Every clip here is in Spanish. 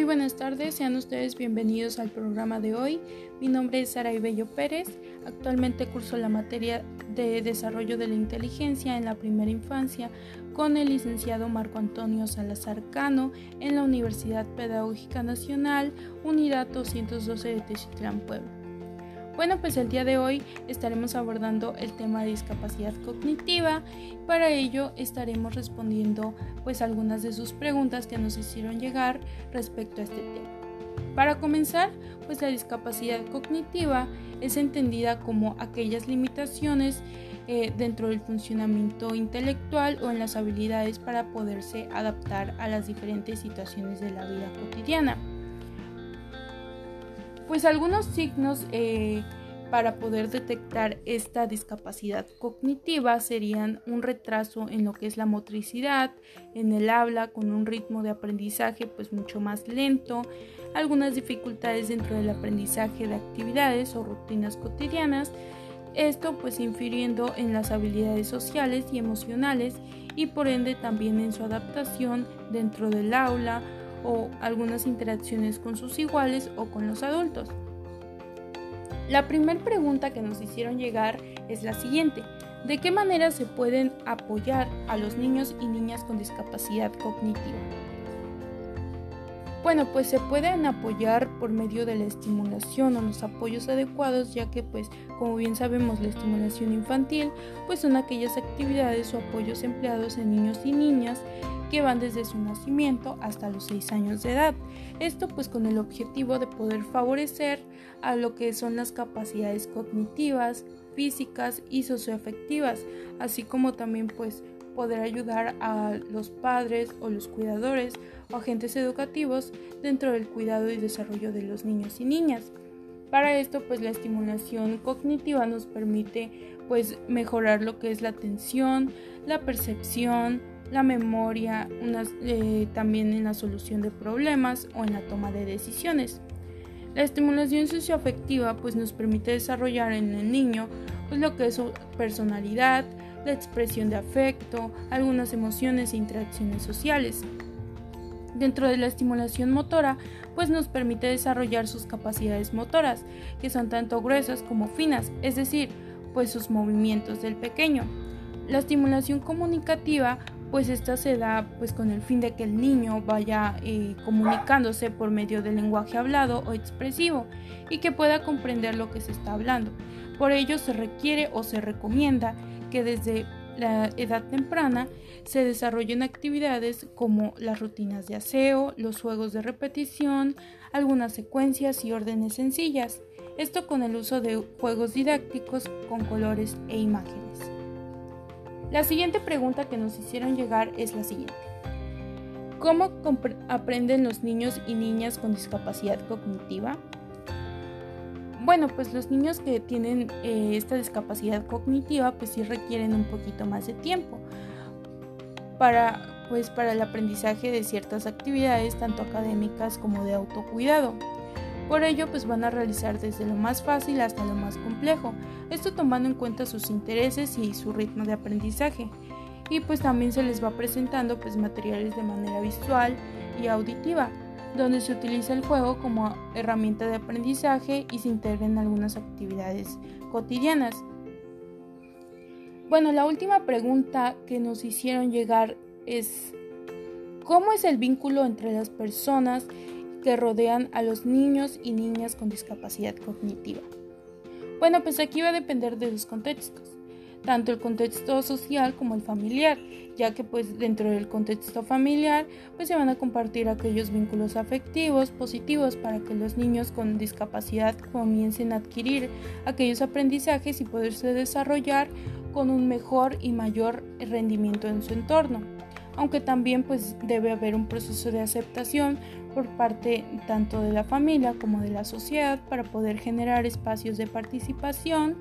Muy buenas tardes, sean ustedes bienvenidos al programa de hoy. Mi nombre es Sara Bello Pérez. Actualmente curso la materia de Desarrollo de la Inteligencia en la Primera Infancia con el licenciado Marco Antonio Salazar Cano en la Universidad Pedagógica Nacional, Unidad 212 de Techitlán, Puebla. Bueno, pues el día de hoy estaremos abordando el tema de discapacidad cognitiva. Para ello estaremos respondiendo pues algunas de sus preguntas que nos hicieron llegar respecto a este tema. Para comenzar, pues la discapacidad cognitiva es entendida como aquellas limitaciones eh, dentro del funcionamiento intelectual o en las habilidades para poderse adaptar a las diferentes situaciones de la vida cotidiana. Pues algunos signos eh, para poder detectar esta discapacidad cognitiva serían un retraso en lo que es la motricidad, en el habla con un ritmo de aprendizaje pues mucho más lento, algunas dificultades dentro del aprendizaje de actividades o rutinas cotidianas, esto pues infiriendo en las habilidades sociales y emocionales y por ende también en su adaptación dentro del aula o algunas interacciones con sus iguales o con los adultos. La primera pregunta que nos hicieron llegar es la siguiente. ¿De qué manera se pueden apoyar a los niños y niñas con discapacidad cognitiva? Bueno, pues se pueden apoyar por medio de la estimulación o los apoyos adecuados, ya que pues como bien sabemos la estimulación infantil pues son aquellas actividades o apoyos empleados en niños y niñas que van desde su nacimiento hasta los 6 años de edad. Esto pues con el objetivo de poder favorecer a lo que son las capacidades cognitivas, físicas y socioafectivas, así como también pues poder ayudar a los padres o los cuidadores o agentes educativos dentro del cuidado y desarrollo de los niños y niñas. Para esto, pues la estimulación cognitiva nos permite pues mejorar lo que es la atención, la percepción, la memoria, eh, también en la solución de problemas o en la toma de decisiones. La estimulación socioafectiva pues nos permite desarrollar en el niño pues lo que es su personalidad, la expresión de afecto, algunas emociones e interacciones sociales. Dentro de la estimulación motora, pues nos permite desarrollar sus capacidades motoras, que son tanto gruesas como finas, es decir, pues sus movimientos del pequeño. La estimulación comunicativa, pues esta se da pues con el fin de que el niño vaya eh, comunicándose por medio del lenguaje hablado o expresivo y que pueda comprender lo que se está hablando. Por ello se requiere o se recomienda que desde la edad temprana se desarrollen actividades como las rutinas de aseo, los juegos de repetición, algunas secuencias y órdenes sencillas. Esto con el uso de juegos didácticos con colores e imágenes. La siguiente pregunta que nos hicieron llegar es la siguiente. ¿Cómo aprenden los niños y niñas con discapacidad cognitiva? Bueno, pues los niños que tienen eh, esta discapacidad cognitiva pues sí requieren un poquito más de tiempo para pues para el aprendizaje de ciertas actividades tanto académicas como de autocuidado. Por ello pues van a realizar desde lo más fácil hasta lo más complejo, esto tomando en cuenta sus intereses y su ritmo de aprendizaje. Y pues también se les va presentando pues materiales de manera visual y auditiva donde se utiliza el juego como herramienta de aprendizaje y se integra en algunas actividades cotidianas. Bueno, la última pregunta que nos hicieron llegar es, ¿cómo es el vínculo entre las personas que rodean a los niños y niñas con discapacidad cognitiva? Bueno, pues aquí va a depender de los contextos tanto el contexto social como el familiar, ya que pues dentro del contexto familiar pues se van a compartir aquellos vínculos afectivos positivos para que los niños con discapacidad comiencen a adquirir aquellos aprendizajes y poderse desarrollar con un mejor y mayor rendimiento en su entorno. Aunque también pues debe haber un proceso de aceptación por parte tanto de la familia como de la sociedad para poder generar espacios de participación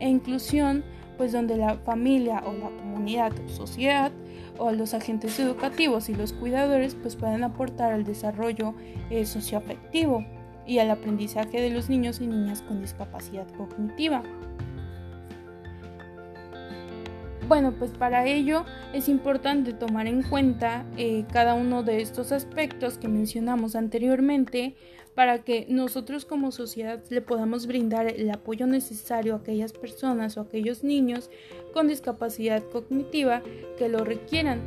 e inclusión pues donde la familia o la comunidad o sociedad o los agentes educativos y los cuidadores pues pueden aportar al desarrollo eh, socioafectivo y al aprendizaje de los niños y niñas con discapacidad cognitiva. Bueno, pues para ello es importante tomar en cuenta eh, cada uno de estos aspectos que mencionamos anteriormente para que nosotros como sociedad le podamos brindar el apoyo necesario a aquellas personas o aquellos niños con discapacidad cognitiva que lo requieran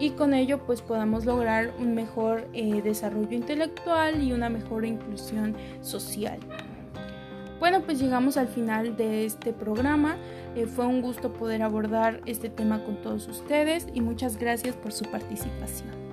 y con ello pues podamos lograr un mejor eh, desarrollo intelectual y una mejor inclusión social. Bueno, pues llegamos al final de este programa. Eh, fue un gusto poder abordar este tema con todos ustedes y muchas gracias por su participación.